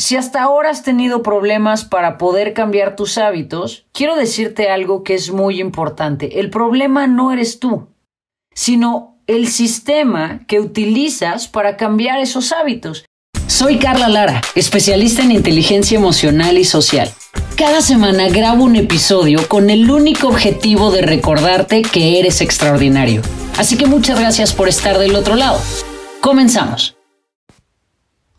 si hasta ahora has tenido problemas para poder cambiar tus hábitos, quiero decirte algo que es muy importante. El problema no eres tú, sino el sistema que utilizas para cambiar esos hábitos. Soy Carla Lara, especialista en inteligencia emocional y social. Cada semana grabo un episodio con el único objetivo de recordarte que eres extraordinario. Así que muchas gracias por estar del otro lado. Comenzamos.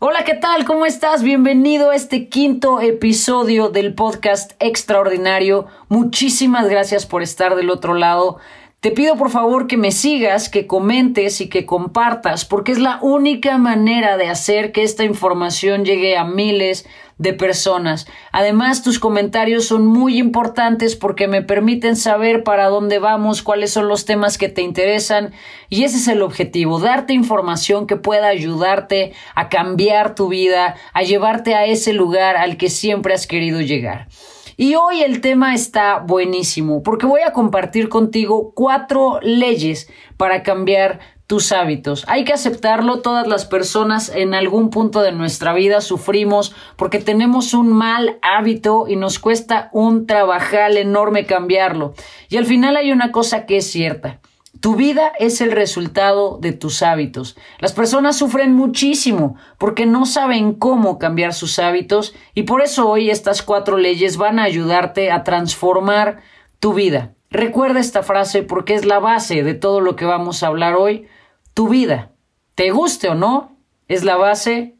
Hola, ¿qué tal? ¿Cómo estás? Bienvenido a este quinto episodio del podcast Extraordinario. Muchísimas gracias por estar del otro lado. Te pido por favor que me sigas, que comentes y que compartas, porque es la única manera de hacer que esta información llegue a miles de personas. Además, tus comentarios son muy importantes porque me permiten saber para dónde vamos, cuáles son los temas que te interesan y ese es el objetivo, darte información que pueda ayudarte a cambiar tu vida, a llevarte a ese lugar al que siempre has querido llegar. Y hoy el tema está buenísimo porque voy a compartir contigo cuatro leyes para cambiar tus hábitos. Hay que aceptarlo, todas las personas en algún punto de nuestra vida sufrimos porque tenemos un mal hábito y nos cuesta un trabajal enorme cambiarlo. Y al final hay una cosa que es cierta. Tu vida es el resultado de tus hábitos. Las personas sufren muchísimo porque no saben cómo cambiar sus hábitos y por eso hoy estas cuatro leyes van a ayudarte a transformar tu vida. Recuerda esta frase porque es la base de todo lo que vamos a hablar hoy. Tu vida, te guste o no, es la base,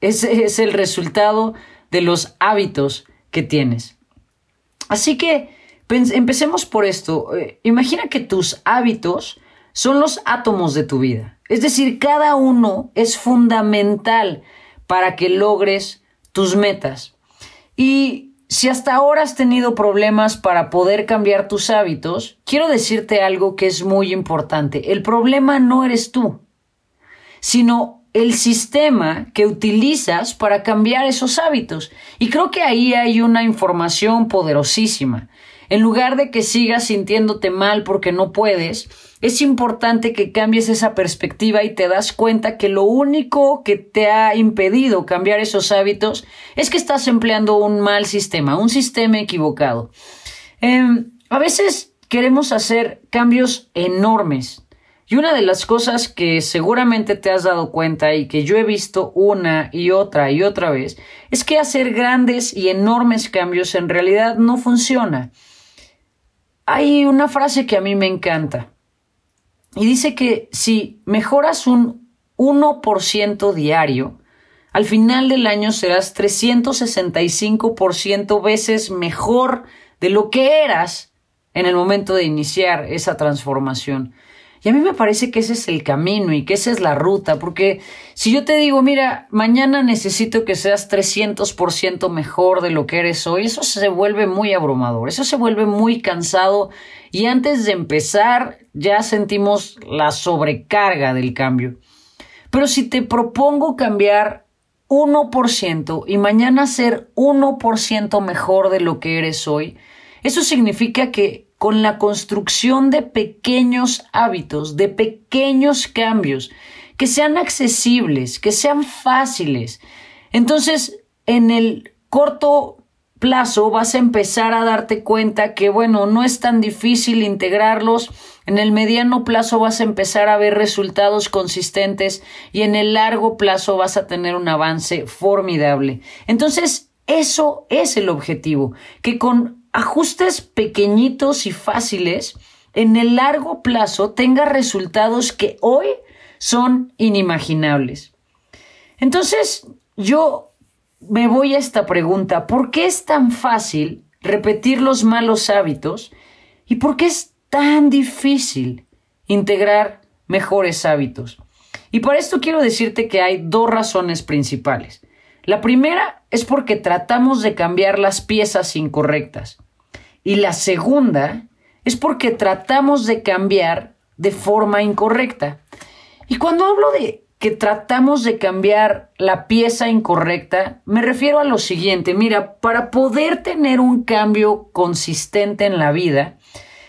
es, es el resultado de los hábitos que tienes. Así que Empecemos por esto. Eh, imagina que tus hábitos son los átomos de tu vida. Es decir, cada uno es fundamental para que logres tus metas. Y si hasta ahora has tenido problemas para poder cambiar tus hábitos, quiero decirte algo que es muy importante. El problema no eres tú, sino el sistema que utilizas para cambiar esos hábitos. Y creo que ahí hay una información poderosísima. En lugar de que sigas sintiéndote mal porque no puedes, es importante que cambies esa perspectiva y te das cuenta que lo único que te ha impedido cambiar esos hábitos es que estás empleando un mal sistema, un sistema equivocado. Em, a veces queremos hacer cambios enormes. Y una de las cosas que seguramente te has dado cuenta y que yo he visto una y otra y otra vez es que hacer grandes y enormes cambios en realidad no funciona. Hay una frase que a mí me encanta y dice que si mejoras un 1% diario, al final del año serás 365% veces mejor de lo que eras en el momento de iniciar esa transformación. Y a mí me parece que ese es el camino y que esa es la ruta, porque si yo te digo, mira, mañana necesito que seas 300% mejor de lo que eres hoy, eso se vuelve muy abrumador, eso se vuelve muy cansado y antes de empezar ya sentimos la sobrecarga del cambio. Pero si te propongo cambiar 1% y mañana ser 1% mejor de lo que eres hoy, eso significa que con la construcción de pequeños hábitos, de pequeños cambios, que sean accesibles, que sean fáciles. Entonces, en el corto plazo vas a empezar a darte cuenta que, bueno, no es tan difícil integrarlos. En el mediano plazo vas a empezar a ver resultados consistentes y en el largo plazo vas a tener un avance formidable. Entonces, eso es el objetivo, que con ajustes pequeñitos y fáciles en el largo plazo tenga resultados que hoy son inimaginables. Entonces, yo me voy a esta pregunta, ¿por qué es tan fácil repetir los malos hábitos y por qué es tan difícil integrar mejores hábitos? Y para esto quiero decirte que hay dos razones principales. La primera es porque tratamos de cambiar las piezas incorrectas. Y la segunda es porque tratamos de cambiar de forma incorrecta. Y cuando hablo de que tratamos de cambiar la pieza incorrecta, me refiero a lo siguiente, mira, para poder tener un cambio consistente en la vida,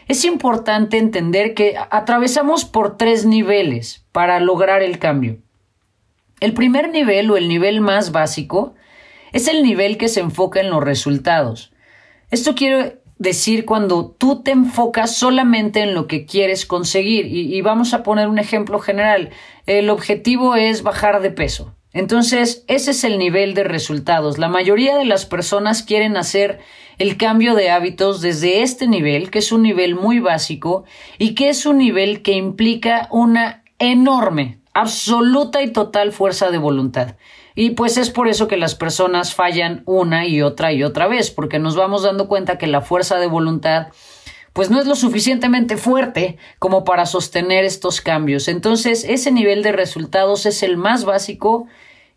es importante entender que atravesamos por tres niveles para lograr el cambio. El primer nivel o el nivel más básico es el nivel que se enfoca en los resultados. Esto quiere decir cuando tú te enfocas solamente en lo que quieres conseguir. Y, vamos a poner un ejemplo general. El objetivo es bajar de peso. Entonces, ese es el nivel de resultados. La mayoría de las personas quieren hacer el cambio de hábitos desde este nivel, que es un nivel muy básico y que es un nivel que implica una enorme, absoluta y total fuerza de voluntad. Y pues es por eso que las personas fallan una y otra y otra vez, porque nos vamos dando cuenta que la fuerza de voluntad pues no es lo suficientemente fuerte como para sostener estos cambios. Entonces, ese nivel de resultados es el más básico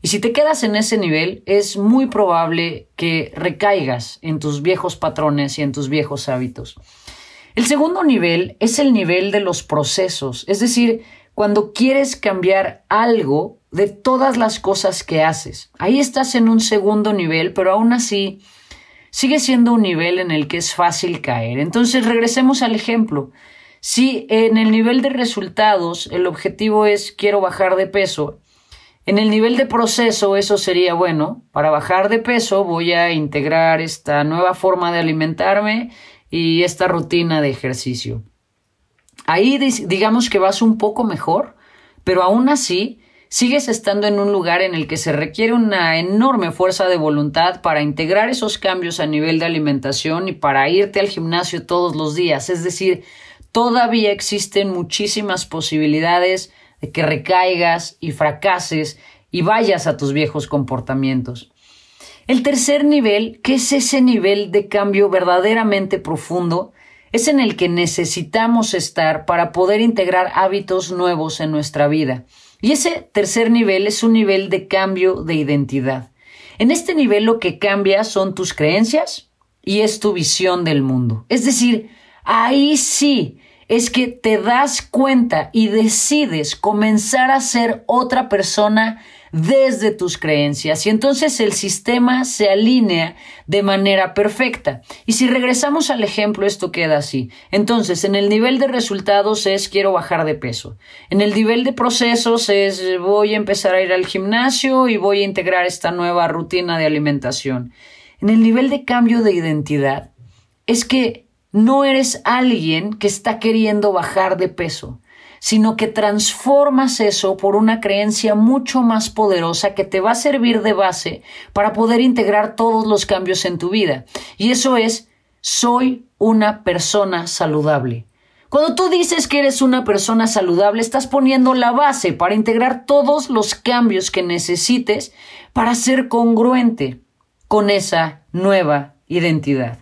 y si te quedas en ese nivel, es muy probable que recaigas en tus viejos patrones y en tus viejos hábitos. El segundo nivel es el nivel de los procesos, es decir, cuando quieres cambiar algo de todas las cosas que haces. Ahí estás en un segundo nivel, pero aún así sigue siendo un nivel en el que es fácil caer. Entonces regresemos al ejemplo. Si en el nivel de resultados el objetivo es quiero bajar de peso, en el nivel de proceso eso sería bueno, para bajar de peso voy a integrar esta nueva forma de alimentarme y esta rutina de ejercicio. Ahí digamos que vas un poco mejor, pero aún así sigues estando en un lugar en el que se requiere una enorme fuerza de voluntad para integrar esos cambios a nivel de alimentación y para irte al gimnasio todos los días. Es decir, todavía existen muchísimas posibilidades de que recaigas y fracases y vayas a tus viejos comportamientos. El tercer nivel, que es ese nivel de cambio verdaderamente profundo, es en el que necesitamos estar para poder integrar hábitos nuevos en nuestra vida. Y ese tercer nivel es un nivel de cambio de identidad. En este nivel lo que cambia son tus creencias y es tu visión del mundo. Es decir, ahí sí es que te das cuenta y decides comenzar a ser otra persona desde tus creencias y entonces el sistema se alinea de manera perfecta. Y si regresamos al ejemplo, esto queda así. Entonces, en el nivel de resultados es quiero bajar de peso. En el nivel de procesos es voy a empezar a ir al gimnasio y voy a integrar esta nueva rutina de alimentación. En el nivel de cambio de identidad es que no eres alguien que está queriendo bajar de peso sino que transformas eso por una creencia mucho más poderosa que te va a servir de base para poder integrar todos los cambios en tu vida. Y eso es, soy una persona saludable. Cuando tú dices que eres una persona saludable, estás poniendo la base para integrar todos los cambios que necesites para ser congruente con esa nueva identidad.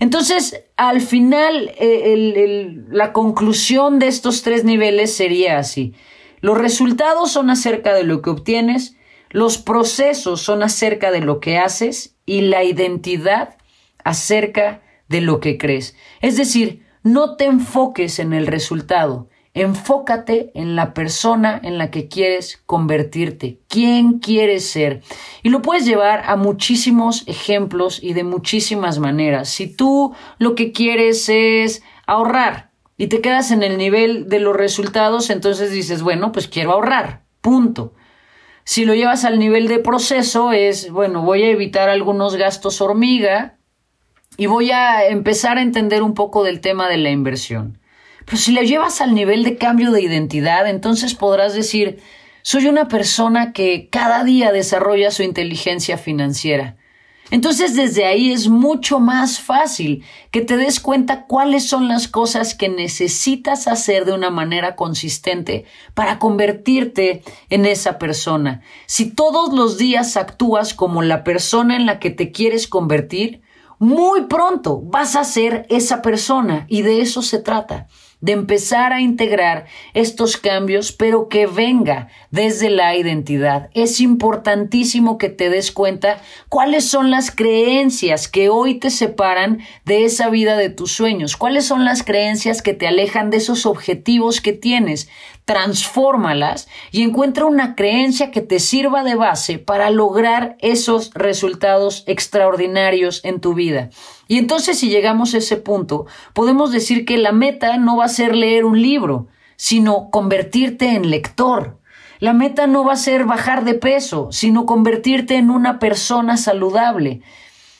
Entonces, al final, eh, la conclusión de estos tres niveles sería así. Los resultados son acerca de lo que obtienes, los procesos son acerca de lo que haces y la identidad acerca de lo que crees. Es decir, no te enfoques en el resultado, Enfócate en la persona en la que quieres convertirte, quién quieres ser. Y lo puedes llevar a muchísimos ejemplos y de muchísimas maneras. Si tú lo que quieres es ahorrar y te quedas en el nivel de los resultados, entonces dices, bueno, pues quiero ahorrar, punto. Si lo llevas al nivel de proceso, es, bueno, voy a evitar algunos gastos hormiga y voy a empezar a entender un poco del tema de la inversión. Pero si le llevas al nivel de cambio de identidad, entonces podrás decir, soy una persona que cada día desarrolla su inteligencia financiera. Entonces desde ahí es mucho más fácil que te des cuenta cuáles son las cosas que necesitas hacer de una manera consistente para convertirte en esa persona. Si todos los días actúas como la persona en la que te quieres convertir, muy pronto vas a ser esa persona y de eso se trata de empezar a integrar estos cambios, pero que venga desde la identidad. Es importantísimo que te des cuenta cuáles son las creencias que hoy te separan de esa vida de tus sueños, cuáles son las creencias que te alejan de esos objetivos que tienes, transfórmalas y encuentra una creencia que te sirva de base para lograr esos resultados extraordinarios en tu vida. Y entonces si llegamos a ese punto, podemos decir que la meta no va a ser leer un libro, sino convertirte en lector. La meta no va a ser bajar de peso, sino convertirte en una persona saludable.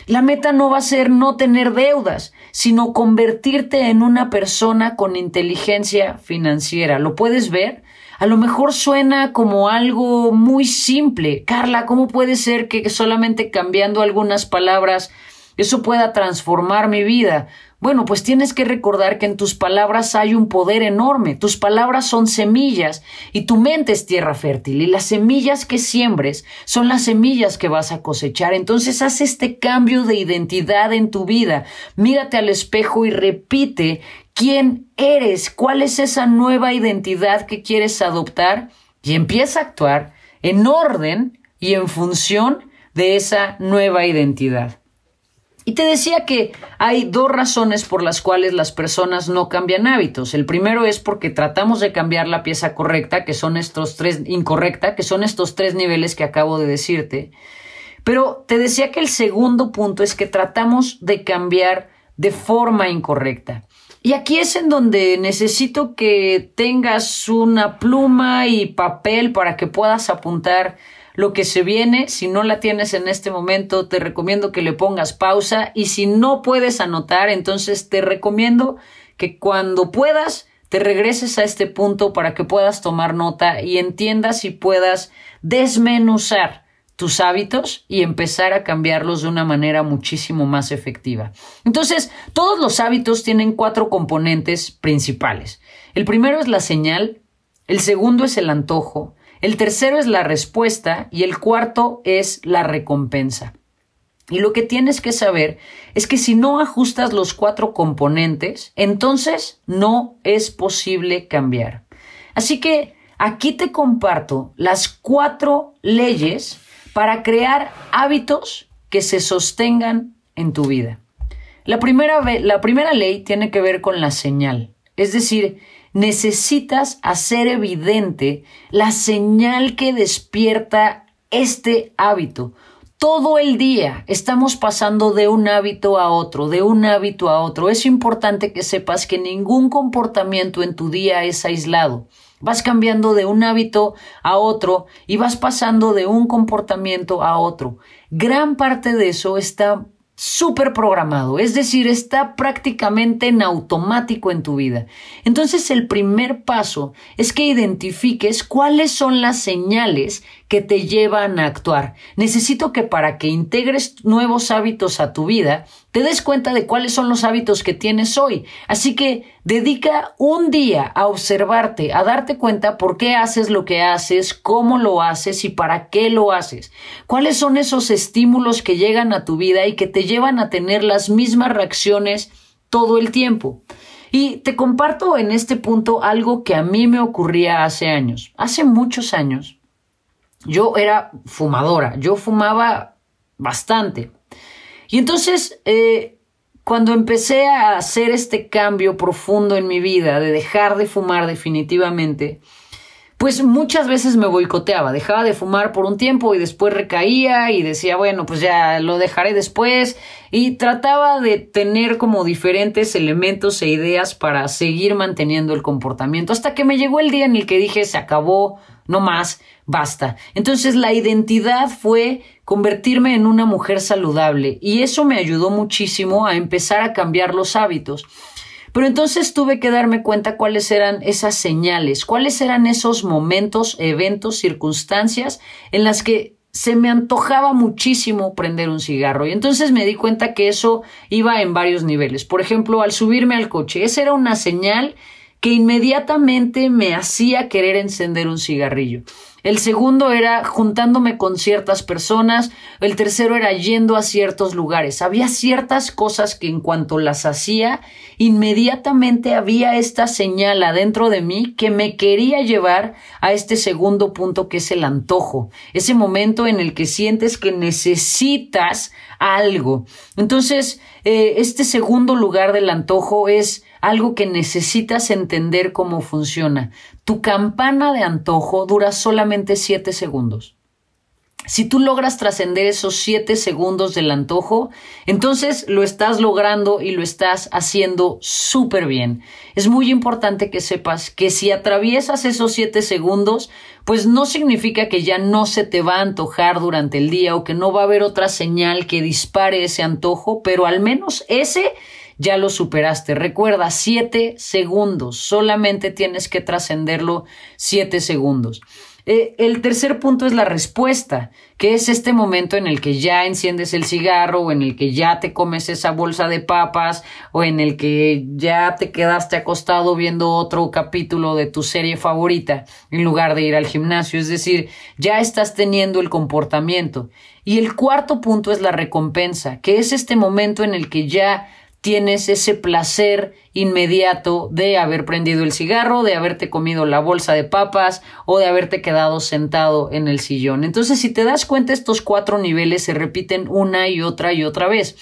La meta no va a ser no tener deudas, sino convertirte en una persona con inteligencia financiera. ¿Lo puedes ver? A lo mejor suena como algo muy simple. Carla, ¿cómo puede ser que solamente cambiando algunas palabras eso pueda transformar mi vida? Bueno, pues tienes que recordar que en tus palabras hay un poder enorme. Tus palabras son semillas y tu mente es tierra fértil y las semillas que siembres son las semillas que vas a cosechar. Entonces haz este cambio de identidad en tu vida. Mírate al espejo y repite quién eres, cuál es esa nueva identidad que quieres adoptar y empieza a actuar en orden y en función de esa nueva identidad. Y te decía que hay dos razones por las cuales las personas no cambian hábitos. El primero es porque tratamos de cambiar la pieza correcta, que son estos tres, incorrecta, que son estos tres niveles que acabo de decirte. Pero te decía que el segundo punto es que tratamos de cambiar de forma incorrecta. Y aquí es en donde necesito que tengas una pluma y papel para que puedas apuntar lo que se viene. Si no la tienes en este momento, te recomiendo que le pongas pausa y si no puedes anotar, entonces te recomiendo que cuando puedas te regreses a este punto para que puedas tomar nota y entiendas y puedas desmenuzar tus hábitos y empezar a cambiarlos de una manera muchísimo más efectiva. Entonces, todos los hábitos tienen cuatro componentes principales. El primero es la señal, el segundo es el antojo, el tercero es la respuesta y el cuarto es la recompensa. Y lo que tienes que saber es que si no ajustas los cuatro componentes, entonces no es posible cambiar. Así que aquí te comparto las cuatro leyes para crear hábitos que se sostengan en tu vida. La primera, la primera ley tiene que ver con la señal, es decir, necesitas hacer evidente la señal que despierta este hábito. Todo el día estamos pasando de un hábito a otro, de un hábito a otro. Es importante que sepas que ningún comportamiento en tu día es aislado. Vas cambiando de un hábito a otro y vas pasando de un comportamiento a otro. Gran parte de eso está súper programado, es decir, está prácticamente en automático en tu vida. Entonces el primer paso es que identifiques cuáles son las señales que te llevan a actuar. Necesito que para que integres nuevos hábitos a tu vida, te des cuenta de cuáles son los hábitos que tienes hoy. Así que dedica un día a observarte, a darte cuenta por qué haces lo que haces, cómo lo haces y para qué lo haces. ¿Cuáles son esos estímulos que llegan a tu vida y que te llevan a tener las mismas reacciones todo el tiempo? Y te comparto en este punto algo que a mí me ocurría hace años. Hace muchos años yo era fumadora, yo fumaba bastante. Y entonces, eh, cuando empecé a hacer este cambio profundo en mi vida, de dejar de fumar definitivamente, pues muchas veces me boicoteaba, dejaba de fumar por un tiempo y después recaía y decía, bueno, pues ya lo dejaré después y trataba de tener como diferentes elementos e ideas para seguir manteniendo el comportamiento hasta que me llegó el día en el que dije, se acabó, no más, basta. Entonces la identidad fue convertirme en una mujer saludable y eso me ayudó muchísimo a empezar a cambiar los hábitos. Pero entonces tuve que darme cuenta cuáles eran esas señales, cuáles eran esos momentos, eventos, circunstancias en las que se me antojaba muchísimo prender un cigarro y entonces me di cuenta que eso iba en varios niveles. Por ejemplo, al subirme al coche, esa era una señal que inmediatamente me hacía querer encender un cigarrillo. El segundo era juntándome con ciertas personas. El tercero era yendo a ciertos lugares. Había ciertas cosas que en cuanto las hacía, inmediatamente había esta señal adentro de mí que me quería llevar a este segundo punto que es el antojo. Ese momento en el que sientes que necesitas algo. Entonces, eh, este segundo lugar del antojo es algo que necesitas entender cómo funciona. Tu campana de antojo dura solamente 7 segundos. Si tú logras trascender esos siete segundos del antojo, entonces lo estás logrando y lo estás haciendo súper bien. Es muy importante que sepas que si atraviesas esos siete segundos, pues no significa que ya no se te va a antojar durante el día o que no va a haber otra señal que dispare ese antojo, pero al menos ese ya lo superaste. Recuerda, siete segundos. Solamente tienes que trascenderlo siete segundos. Eh, el tercer punto es la respuesta, que es este momento en el que ya enciendes el cigarro o en el que ya te comes esa bolsa de papas o en el que ya te quedaste acostado viendo otro capítulo de tu serie favorita en lugar de ir al gimnasio. Es decir, ya estás teniendo el comportamiento. Y el cuarto punto es la recompensa, que es este momento en el que ya tienes ese placer inmediato de haber prendido el cigarro, de haberte comido la bolsa de papas o de haberte quedado sentado en el sillón. Entonces, si te das cuenta, estos cuatro niveles se repiten una y otra y otra vez.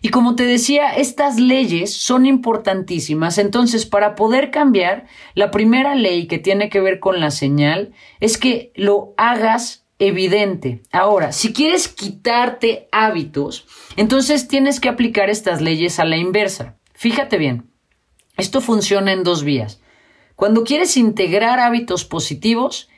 Y como te decía, estas leyes son importantísimas. Entonces, para poder cambiar, la primera ley que tiene que ver con la señal es que lo hagas evidente. Ahora, si quieres quitarte hábitos, entonces tienes que aplicar estas leyes a la inversa. Fíjate bien, esto funciona en dos vías. Cuando quieres integrar hábitos positivos,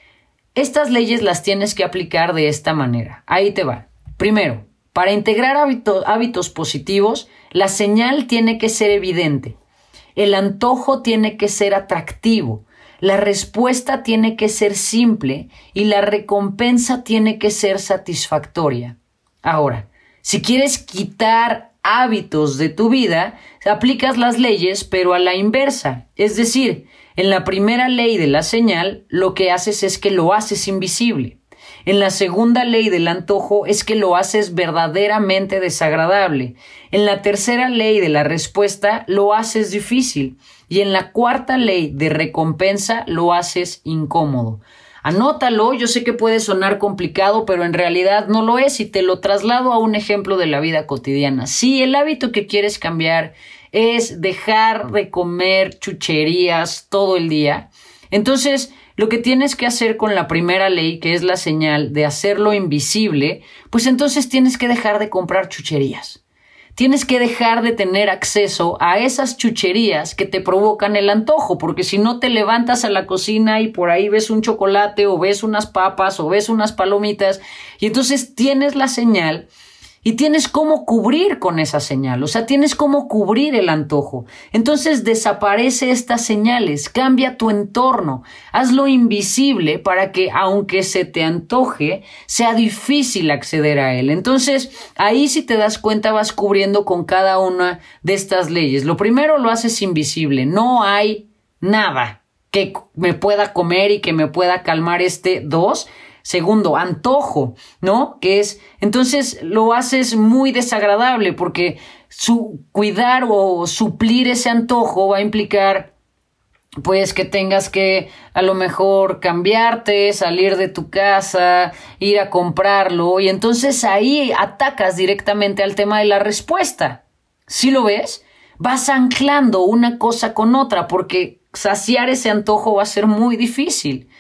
estas leyes las tienes que aplicar de esta manera. Ahí te va. Primero, para integrar hábitos positivos, la señal tiene que ser evidente. El antojo tiene que ser atractivo. La respuesta tiene que ser simple y la recompensa tiene que ser satisfactoria. Ahora, si quieres quitar hábitos de tu vida, aplicas las leyes pero a la inversa. Es decir, en la primera ley de la señal, lo que haces es que lo haces invisible. En la segunda ley del antojo es que lo haces verdaderamente desagradable. En la tercera ley de la respuesta lo haces difícil. Y en la cuarta ley de recompensa lo haces incómodo. Anótalo, yo sé que puede sonar complicado, pero en realidad no lo es y te lo traslado a un ejemplo de la vida cotidiana. Si el hábito que quieres cambiar es dejar de comer chucherías todo el día, entonces lo que tienes que hacer con la primera ley, que es la señal de hacerlo invisible, pues entonces tienes que dejar de comprar chucherías. Tienes que dejar de tener acceso a esas chucherías que te provocan el antojo, porque si no te levantas a la cocina y por ahí ves un chocolate o ves unas papas o ves unas palomitas, y entonces tienes la señal y tienes cómo cubrir con esa señal, o sea, tienes cómo cubrir el antojo. Entonces desaparece estas señales, cambia tu entorno, hazlo invisible para que aunque se te antoje, sea difícil acceder a él. Entonces, ahí si te das cuenta vas cubriendo con cada una de estas leyes. Lo primero lo haces invisible, no hay nada que me pueda comer y que me pueda calmar este dos Segundo, antojo, ¿no? Que es, entonces lo haces muy desagradable porque su cuidar o suplir ese antojo va a implicar pues que tengas que a lo mejor cambiarte, salir de tu casa, ir a comprarlo y entonces ahí atacas directamente al tema de la respuesta. ¿Sí lo ves? Vas anclando una cosa con otra porque saciar ese antojo va a ser muy difícil.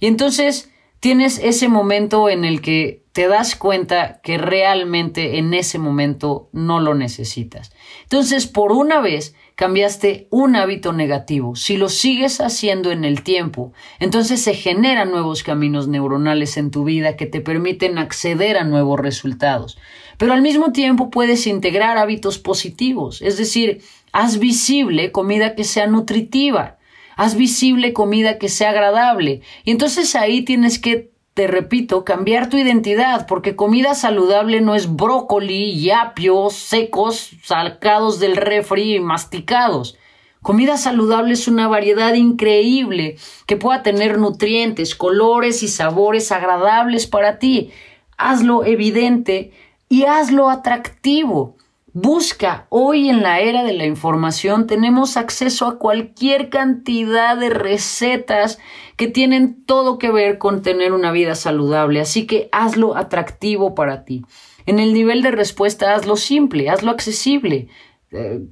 Y entonces tienes ese momento en el que te das cuenta que realmente en ese momento no lo necesitas. Entonces, por una vez, cambiaste un hábito negativo. Si lo sigues haciendo en el tiempo, entonces se generan nuevos caminos neuronales en tu vida que te permiten acceder a nuevos resultados. Pero al mismo tiempo puedes integrar hábitos positivos, es decir, haz visible comida que sea nutritiva, haz visible comida que sea agradable. Y entonces ahí tienes que, te repito, cambiar tu identidad, porque comida saludable no es brócoli y apios secos, sacados del refri y masticados. Comida saludable es una variedad increíble que pueda tener nutrientes, colores y sabores agradables para ti. Hazlo evidente y hazlo atractivo. Busca, hoy en la era de la información tenemos acceso a cualquier cantidad de recetas que tienen todo que ver con tener una vida saludable, así que hazlo atractivo para ti. En el nivel de respuesta hazlo simple, hazlo accesible. Eh,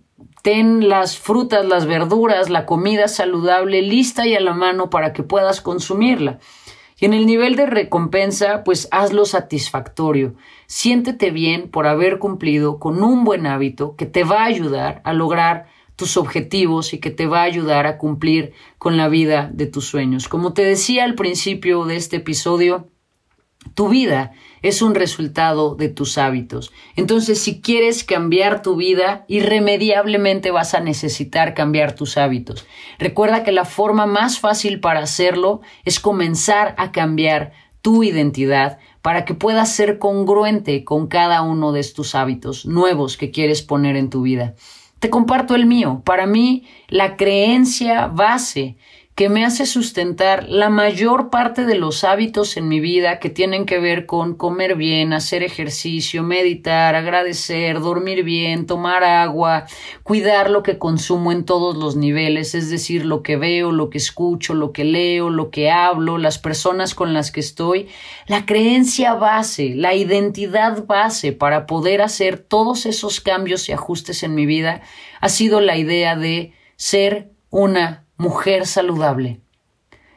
ten las frutas, las verduras, la comida saludable lista y a la mano para que puedas consumirla. Y en el nivel de recompensa, pues hazlo satisfactorio. Siéntete bien por haber cumplido con un buen hábito que te va a ayudar a lograr tus objetivos y que te va a ayudar a cumplir con la vida de tus sueños. Como te decía al principio de este episodio, tu vida es un resultado de tus hábitos. Entonces, si quieres cambiar tu vida, irremediablemente vas a necesitar cambiar tus hábitos. Recuerda que la forma más fácil para hacerlo es comenzar a cambiar tu identidad para que puedas ser congruente con cada uno de estos hábitos nuevos que quieres poner en tu vida. Te comparto el mío. Para mí, la creencia base que me hace sustentar la mayor parte de los hábitos en mi vida que tienen que ver con comer bien, hacer ejercicio, meditar, agradecer, dormir bien, tomar agua, cuidar lo que consumo en todos los niveles, es decir, lo que veo, lo que escucho, lo que leo, lo que hablo, las personas con las que estoy, la creencia base, la identidad base para poder hacer todos esos cambios y ajustes en mi vida ha sido la idea de ser una mujer saludable.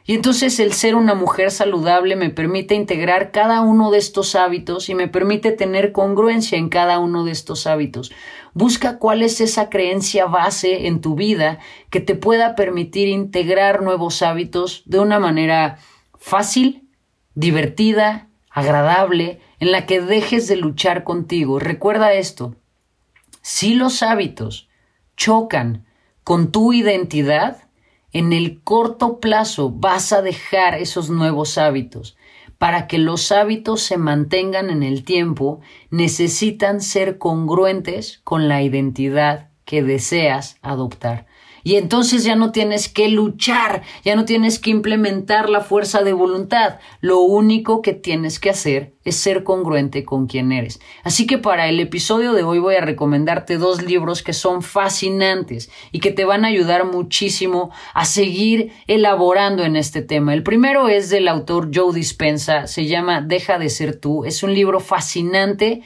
Y entonces el ser una mujer saludable me permite integrar cada uno de estos hábitos y me permite tener congruencia en cada uno de estos hábitos. Busca cuál es esa creencia base en tu vida que te pueda permitir integrar nuevos hábitos de una manera fácil, divertida, agradable, en la que dejes de luchar contigo. Recuerda esto, si los hábitos chocan con tu identidad, en el corto plazo vas a dejar esos nuevos hábitos. Para que los hábitos se mantengan en el tiempo, necesitan ser congruentes con la identidad que deseas adoptar. Y entonces ya no tienes que luchar, ya no tienes que implementar la fuerza de voluntad. Lo único que tienes que hacer es ser congruente con quien eres. Así que para el episodio de hoy voy a recomendarte dos libros que son fascinantes y que te van a ayudar muchísimo a seguir elaborando en este tema. El primero es del autor Joe Dispensa, se llama Deja de ser tú. Es un libro fascinante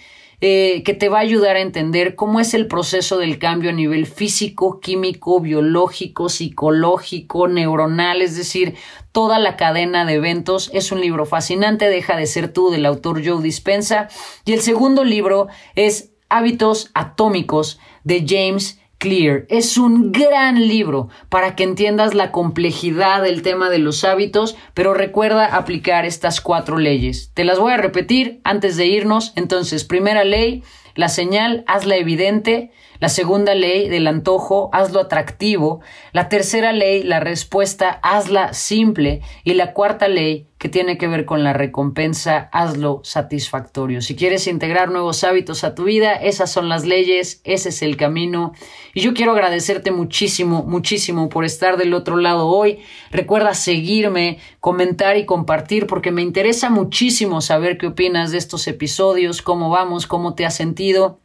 eh, que te va a ayudar a entender cómo es el proceso del cambio a nivel físico, químico, biológico, psicológico, neuronal, es decir, toda la cadena de eventos. Es un libro fascinante, Deja de ser tú, del autor Joe Dispensa. Y el segundo libro es Hábitos Atómicos de James Clear. Es un gran libro para que entiendas la complejidad del tema de los hábitos, pero recuerda aplicar estas cuatro leyes. Te las voy a repetir antes de irnos. Entonces, primera ley, la señal, hazla evidente. La segunda ley del antojo, hazlo atractivo. La tercera ley, la respuesta, hazla simple. Y la cuarta ley, que tiene que ver con la recompensa, hazlo satisfactorio. Si quieres integrar nuevos hábitos a tu vida, esas son las leyes, ese es el camino. Y yo quiero agradecerte muchísimo, muchísimo por estar del otro lado hoy. Recuerda seguirme, comentar y compartir porque me interesa muchísimo saber qué opinas de estos episodios, cómo vamos, cómo te has sentido.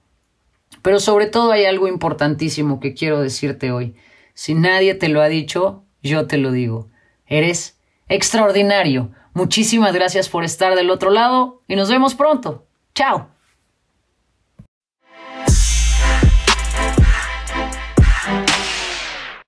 Pero sobre todo hay algo importantísimo que quiero decirte hoy. Si nadie te lo ha dicho, yo te lo digo. Eres extraordinario. Muchísimas gracias por estar del otro lado y nos vemos pronto. Chao.